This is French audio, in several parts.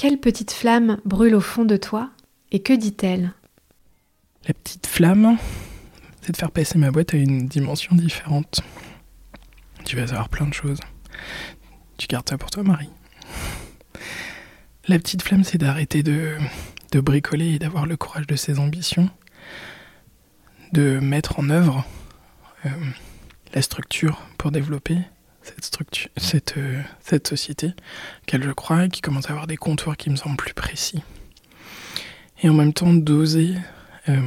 Quelle petite flamme brûle au fond de toi et que dit-elle La petite flamme, c'est de faire passer ma boîte à une dimension différente. Tu vas savoir plein de choses. Tu gardes ça pour toi, Marie. La petite flamme, c'est d'arrêter de, de bricoler et d'avoir le courage de ses ambitions, de mettre en œuvre euh, la structure pour développer cette structure, euh, cette société, qu'elle je crois, qui commence à avoir des contours qui me semblent plus précis. Et en même temps d'oser euh,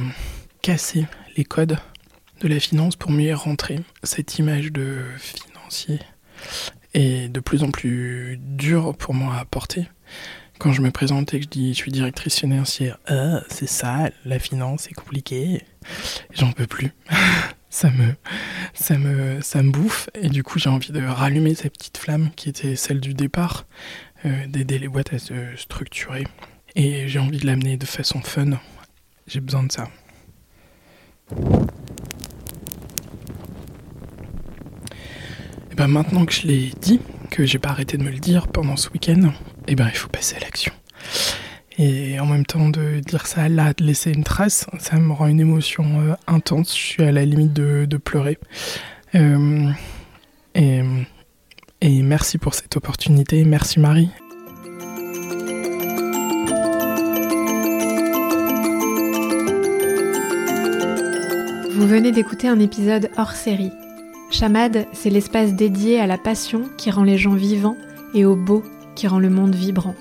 casser les codes de la finance pour mieux rentrer. Cette image de financier est de plus en plus dure pour moi à porter. Quand je me présente et que je dis je suis directrice financière, ah, c'est ça, la finance, c'est compliqué. J'en peux plus. ça me, ça me, ça me bouffe. Et du coup, j'ai envie de rallumer cette petite flamme qui était celle du départ, euh, d'aider les boîtes à se structurer. Et j'ai envie de l'amener de façon fun. J'ai besoin de ça. Et ben maintenant que je l'ai dit, que j'ai pas arrêté de me le dire pendant ce week-end, et ben il faut passer à l'action. Et en même temps de dire ça là, de laisser une trace, ça me rend une émotion euh, intense. Je suis à la limite de, pleurer. Euh, et, et merci pour cette opportunité. Merci Marie. Vous venez d'écouter un épisode hors série. Chamade, c'est l'espace dédié à la passion qui rend les gens vivants et au beau qui rend le monde vibrant.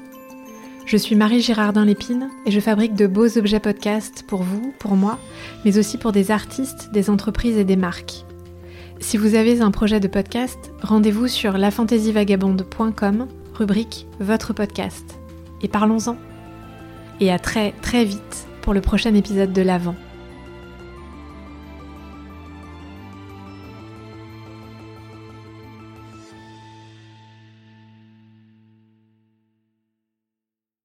Je suis Marie Girardin Lépine et je fabrique de beaux objets podcast pour vous, pour moi, mais aussi pour des artistes, des entreprises et des marques. Si vous avez un projet de podcast, rendez-vous sur lafantasyvagabonde.com, rubrique Votre podcast. Et parlons-en. Et à très très vite pour le prochain épisode de l'Avent.